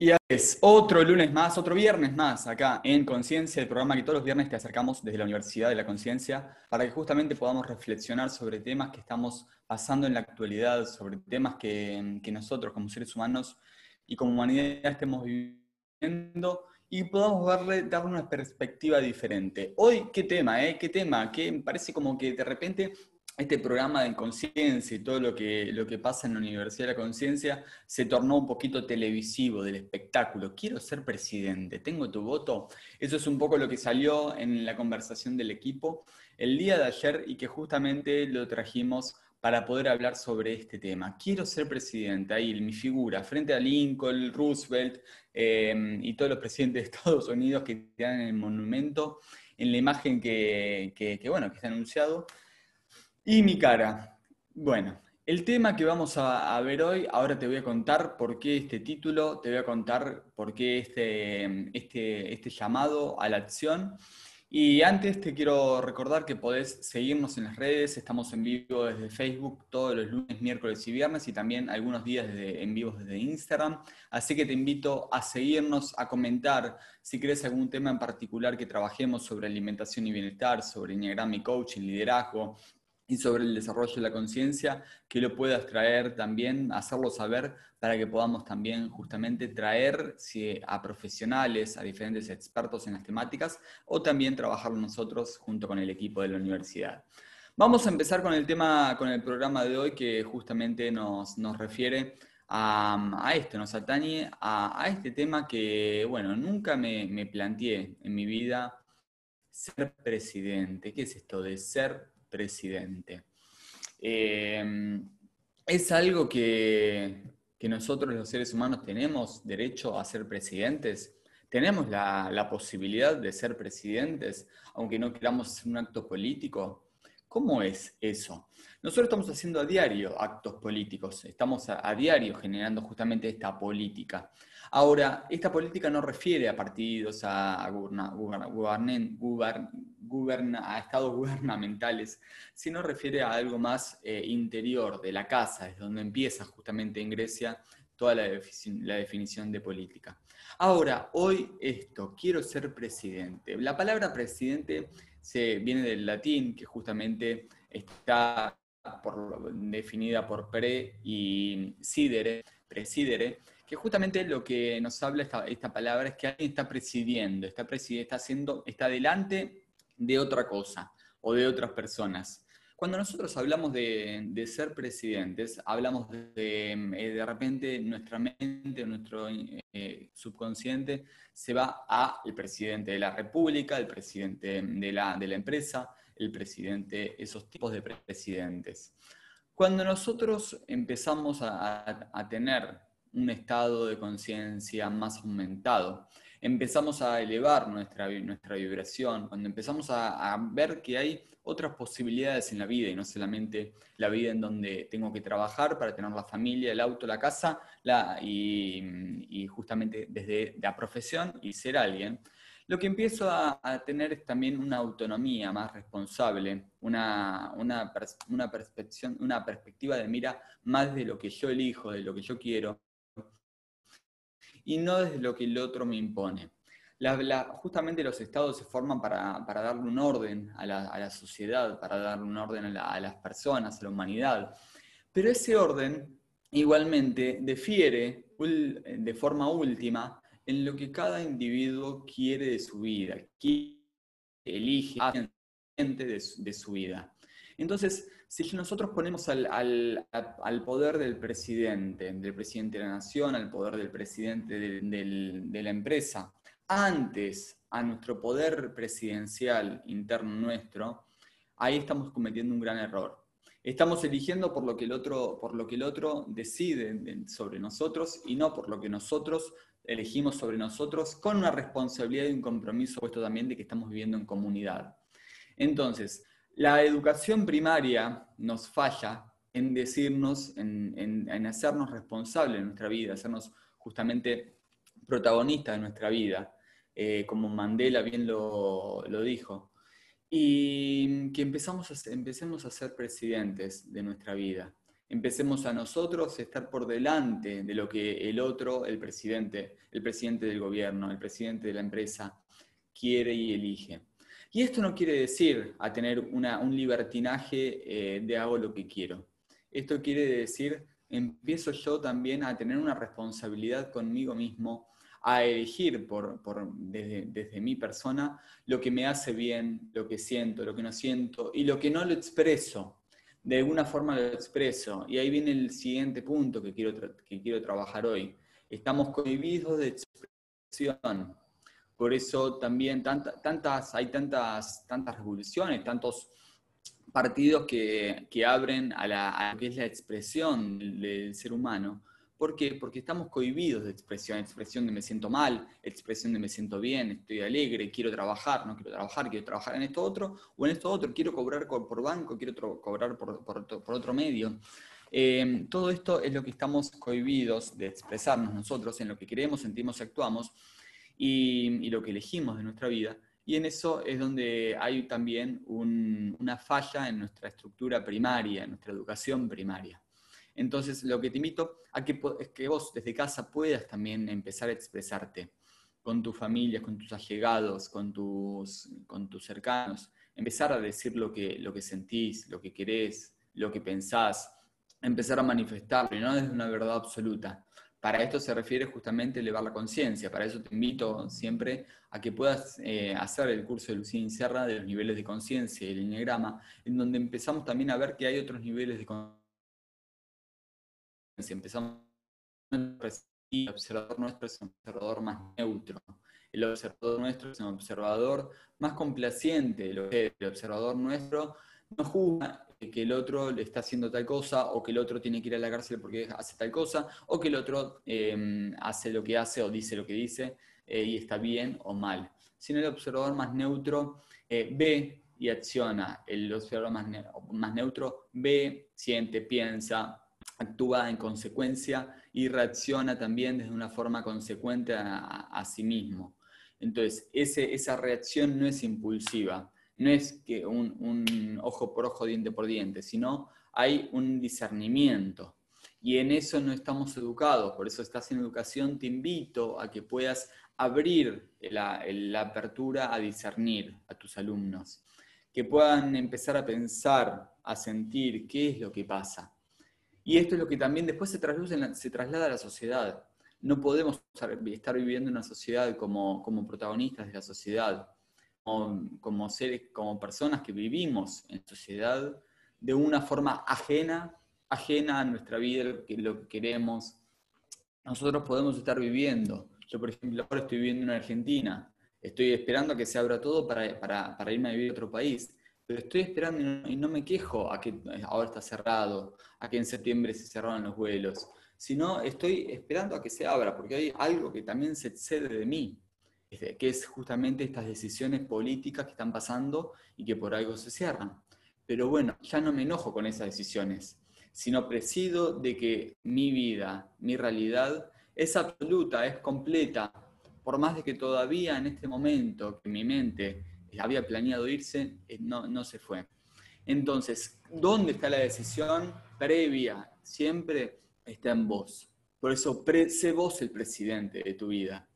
Y es otro lunes más, otro viernes más acá en Conciencia, el programa que todos los viernes te acercamos desde la Universidad de la Conciencia para que justamente podamos reflexionar sobre temas que estamos pasando en la actualidad, sobre temas que, nosotros como seres humanos y como humanidad estemos viviendo y podamos darle, darle una perspectiva diferente. Hoy, ¿qué tema? Eh? ¿Qué tema? Que parece como que de repente este programa de conciencia y todo lo que, lo que pasa en la Universidad de la Conciencia se tornó un poquito televisivo, del espectáculo. Quiero ser presidente, tengo tu voto. Eso es un poco lo que salió en la conversación del equipo el día de ayer y que justamente lo trajimos para poder hablar sobre este tema. Quiero ser presidente, ahí mi figura, frente a Lincoln, Roosevelt eh, y todos los presidentes de Estados Unidos que están en el monumento, en la imagen que, que bueno, que está anunciado. Y mi cara. Bueno, el tema que vamos a, ver hoy, ahora te voy a contar por qué este título, te voy a contar por qué este, este, este llamado a la acción. Y antes te quiero recordar que podés seguirnos en las redes, estamos en vivo desde Facebook todos los lunes, miércoles y viernes y también algunos días en vivo desde Instagram. Así que te invito a seguirnos, a comentar si crees algún tema en particular que trabajemos sobre alimentación y bienestar, sobre Enneagram y coaching, liderazgo, y sobre el desarrollo de la conciencia, que lo puedas traer también, hacerlo saber para que podamos también justamente traer a profesionales, a diferentes expertos en las temáticas o también trabajar nosotros junto con el equipo de la universidad. Vamos a empezar con el tema, con el programa de hoy que justamente nos, nos refiere a, esto, nos atañe a, este tema que, bueno, nunca me, me planteé en mi vida ser presidente. ¿Qué es esto de ser presidente. Eh, es algo que, nosotros los seres humanos tenemos derecho a ser presidentes. Tenemos la, posibilidad de ser presidentes, aunque no queramos un acto político. ¿Cómo es eso? Nosotros estamos haciendo a diario actos políticos, estamos a diario generando justamente esta política. Ahora, esta política no refiere a partidos, a, a, estados gubernamentales, sino refiere a algo más eh, interior de la casa, es donde empieza justamente en Grecia toda la, definición de política. Ahora, hoy esto, quiero ser presidente. La palabra presidente se, viene del latín, que justamente está definida por pre y sidere, presidere, que justamente lo que nos habla esta, palabra es que alguien está presidiendo, está, presidiendo, está, haciendo, está delante de otra cosa o de otras personas. Cuando nosotros hablamos de, ser presidentes, hablamos de, eh, de repente nuestra mente, nuestro eh, subconsciente se va a el presidente de la república, el presidente de la, de la empresa, el presidente, esos tipos de presidentes. Cuando nosotros empezamos a, a tener un estado de conciencia más aumentado. Empezamos a elevar nuestra, nuestra vibración, cuando empezamos a, ver que hay otras posibilidades en la vida y no solamente la vida en donde tengo que trabajar para tener la familia, el auto, la casa y, justamente desde la profesión y ser alguien, lo que empiezo a, tener es también una autonomía más responsable, una, una, una, una perspectiva de mira más de lo que yo elijo, de lo que yo quiero, y no desde lo que el otro me impone. justamente los estados se forman para, darle un orden a la, sociedad, para darle un orden a, las personas, a la humanidad. Pero ese orden igualmente difiere de forma última en lo que cada individuo quiere de su vida, quiere, elige de, de su vida. Entonces, si nosotros ponemos al, poder del presidente, del presidente de la nación, al poder del presidente de, la empresa, antes a nuestro poder presidencial interno nuestro, ahí estamos cometiendo un gran error. Estamos eligiendo por lo que el otro, por lo que el otro decide sobre nosotros y no por lo que nosotros elegimos sobre nosotros, con una responsabilidad y un compromiso puesto también de que estamos viviendo en comunidad. Entonces, la educación primaria nos falla en decirnos, en, hacernos responsables de nuestra vida, hacernos justamente protagonistas de nuestra vida, eh, como Mandela bien lo, dijo, y que empezamos a, empecemos a ser presidentes de nuestra vida, Empecemos a nosotros a estar por delante de lo que el otro, el presidente, el presidente del gobierno, el presidente de la empresa, quiere y elige. Y esto no quiere decir a tener un libertinaje eh, de hago lo que quiero. Esto quiere decir, empiezo yo también a tener una responsabilidad conmigo mismo, a elegir por, desde, desde, mi persona lo que me hace bien, lo que siento, lo que no siento y lo que no lo expreso de alguna forma lo expreso. Y ahí viene el siguiente punto que quiero, que quiero trabajar hoy. Estamos cohibidos de expresión. Por eso también tantas, hay tantas, tantas revoluciones, tantos partidos que, abren a, la, lo que es la expresión del ser humano. ¿Por qué? Porque estamos cohibidos de expresión, expresión de me siento mal, expresión de me siento bien, estoy alegre, quiero trabajar, no quiero trabajar, quiero trabajar en esto otro, o en esto otro, quiero cobrar por banco, quiero cobrar por, otro medio. Eh, todo esto es lo que estamos cohibidos de expresarnos nosotros, en lo que queremos, sentimos y actuamos, y, lo que elegimos de nuestra vida. Y en eso es donde hay también una falla en nuestra estructura primaria, en nuestra educación primaria. Entonces, lo que te invito a que, es que vos desde casa puedas también empezar a expresarte con tu familia, con tus allegados, con tus, con tus cercanos, empezar a decir lo que, lo que sentís, lo que querés, lo que pensás, empezar a manifestarlo y no desde una verdad absoluta. Para esto se refiere justamente elevar la conciencia. Para eso te invito siempre a que puedas eh, hacer el curso de Lucía Incerra de los niveles de conciencia y el enneagrama, en donde empezamos también a ver que hay otros niveles de conciencia empezamos el observador nuestro es un observador más neutro. El observador nuestro es un observador más complaciente. El observador nuestro no juzga que el otro le está haciendo tal cosa, o que el otro tiene que ir a la cárcel porque hace tal cosa, o que el otro em, hace lo que hace o dice lo que dice eh, y está bien o mal. Sino el observador más neutro eh, ve y acciona. El observador más, más neutro ve, siente, piensa, actúa en consecuencia y reacciona también desde una forma consecuente a, sí mismo. Entonces, esa reacción no es impulsiva, no es que un, ojo por ojo, diente por diente, sino hay un discernimiento. Y en eso no estamos educados, por eso estás en educación, te invito a que puedas abrir la, la apertura a discernir a tus alumnos, que puedan empezar a pensar, a sentir qué es lo que pasa y esto es lo que también después se, se traslada a la sociedad. No podemos estar viviendo en una sociedad como, como protagonistas de la sociedad, como, seres, como personas que vivimos en sociedad de una forma ajena, ajena a nuestra vida, lo que, lo que queremos. Nosotros podemos estar viviendo. Yo, por ejemplo, ahora estoy viviendo en Argentina. Estoy esperando a que se abra todo para, para, para irme a vivir a otro país pero estoy esperando y no, me quejo a que ahora está cerrado, a que en septiembre se cerraron los vuelos, sino estoy esperando a que se abra, porque hay algo que también se excede de mí, que es justamente estas decisiones políticas que están pasando y que por algo se cierran. Pero bueno, ya no me enojo con esas decisiones, sino presido de que mi vida, mi realidad, es absoluta, es completa, por más de que todavía en este momento, que mi mente había planeado irse, eh, no, no se fue. Entonces, ¿dónde está la decisión previa? Siempre está en vos. Por eso, sé vos el presidente de tu vida.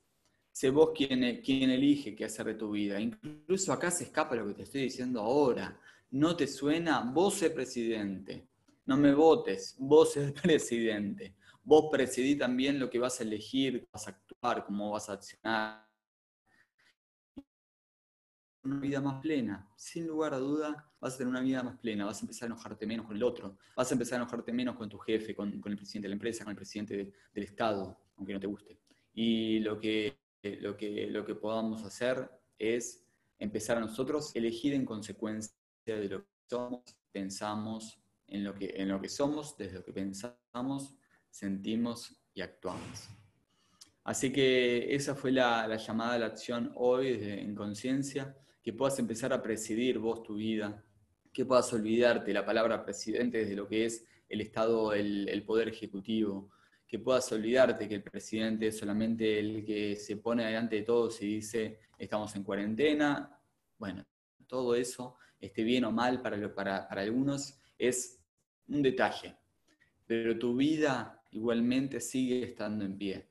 Sé vos quien, quien elige qué hacer de tu vida. Incluso acá se escapa lo que te estoy diciendo ahora. ¿No te suena? Vos sé presidente. No me votes, vos el presidente. Vos presidí también lo que vas a elegir, vas a actuar, cómo vas a accionar una vida más plena. Sin lugar a duda, vas a tener una vida más plena, vas a empezar a enojarte menos con el otro, vas a empezar a enojarte menos con tu jefe, con, el presidente de la empresa, con el presidente del Estado, aunque no te guste. Y lo que, lo, que, lo que podamos hacer es empezar a nosotros elegir en consecuencia de lo que somos, pensamos, en lo que, en lo que somos, desde lo que pensamos, sentimos y actuamos. Así que esa fue la, la llamada a la acción hoy desde, en conciencia que puedas empezar a presidir vos tu vida, que puedas olvidarte la palabra presidente desde lo que es el Estado, el, Poder Ejecutivo, que puedas olvidarte que el presidente es solamente el que se pone delante de todos y dice estamos en cuarentena. Bueno, todo eso, esté bien o mal para, para, para algunos, es un detalle. pero tu vida igualmente sigue estando en pie.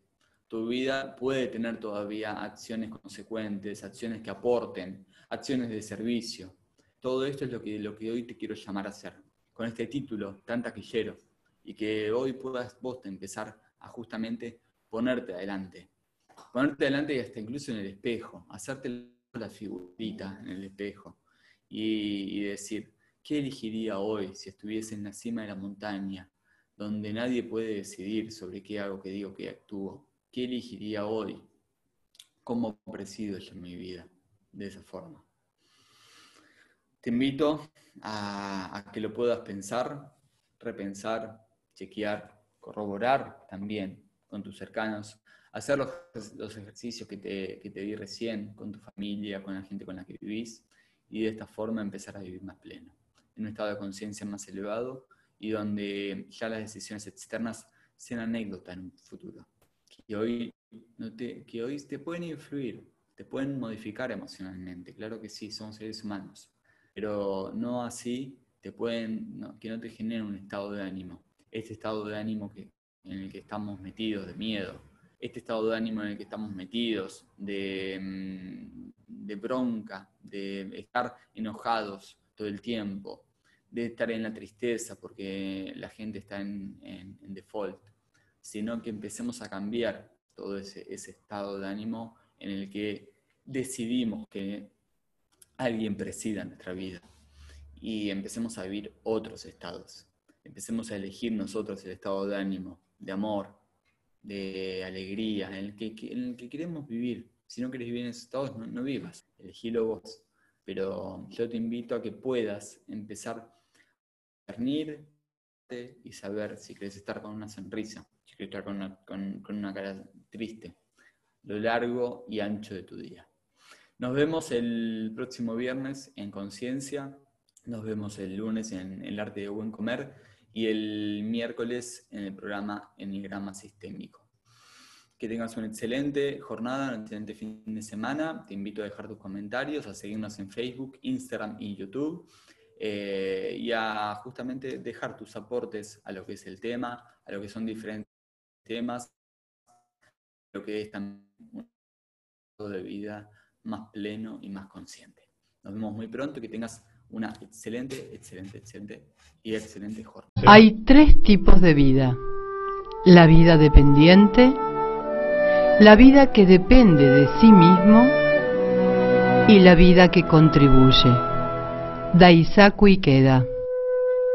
Tu vida puede tener todavía acciones consecuentes, acciones que aporten, acciones de servicio. Todo esto es lo que, lo que hoy te quiero llamar a hacer, con este título tan taquillero, y que hoy puedas vos empezar a justamente ponerte adelante. Ponerte adelante y hasta incluso en el espejo, hacerte la figurita en el espejo y, decir, ¿qué elegiría hoy si estuviese en la cima de la montaña, donde nadie puede decidir sobre qué hago, qué digo, qué actúo? ¿Qué elegiría hoy? ¿Cómo presido yo mi vida de esa forma? Te invito a, que lo puedas pensar, repensar, chequear, corroborar también con tus cercanos, hacer los, ejercicios que te, que te di recién con tu familia, con la gente con la que vivís, y de esta forma empezar a vivir más pleno, en un estado de conciencia más elevado y donde ya las decisiones externas sean anécdota en un futuro, que hoy, no te, que hoy te pueden influir, te pueden modificar emocionalmente, claro que sí, somos seres humanos, pero no así te pueden, que no te generen un estado de ánimo, este estado de ánimo en el que estamos metidos de miedo, este estado de ánimo en el que estamos metidos, de, mm, bronca, de estar enojados todo el tiempo, de estar en la tristeza porque la gente está en, default, sino que empecemos a cambiar todo ese, ese, estado de ánimo en el que decidimos que alguien presida nuestra vida y empecemos a vivir otros estados. Empecemos a elegir nosotros el estado de ánimo, de amor, de alegría, en el que, en el que queremos vivir. Si no querés vivir en esos estados, no, vivas, elegilo vos. Pero yo te invito a que puedas empezar a discernir y saber si querés estar con una sonrisa, si querés estar con una, con una cara triste, lo largo y ancho de tu día. Nos vemos el próximo viernes en Conciencia, nos vemos el lunes en El Arte de Buen Comer y el miércoles en el programa Enigrama Sistémico. Que tengas una excelente jornada, un excelente fin de semana. Te invito a dejar tus comentarios, a seguirnos en Facebook, Instagram y YouTube. Eh, y a justamente dejar tus aportes a lo que es el tema, a lo que son diferentes temas, lo que es también un modo de vida más pleno y más consciente. Nos vemos muy pronto, que tengas una excelente, excelente, excelente y excelente. Hay tres tipos de vida. La vida dependiente, la vida que depende de sí mismo y la vida que contribuye. Daisaku Ikeda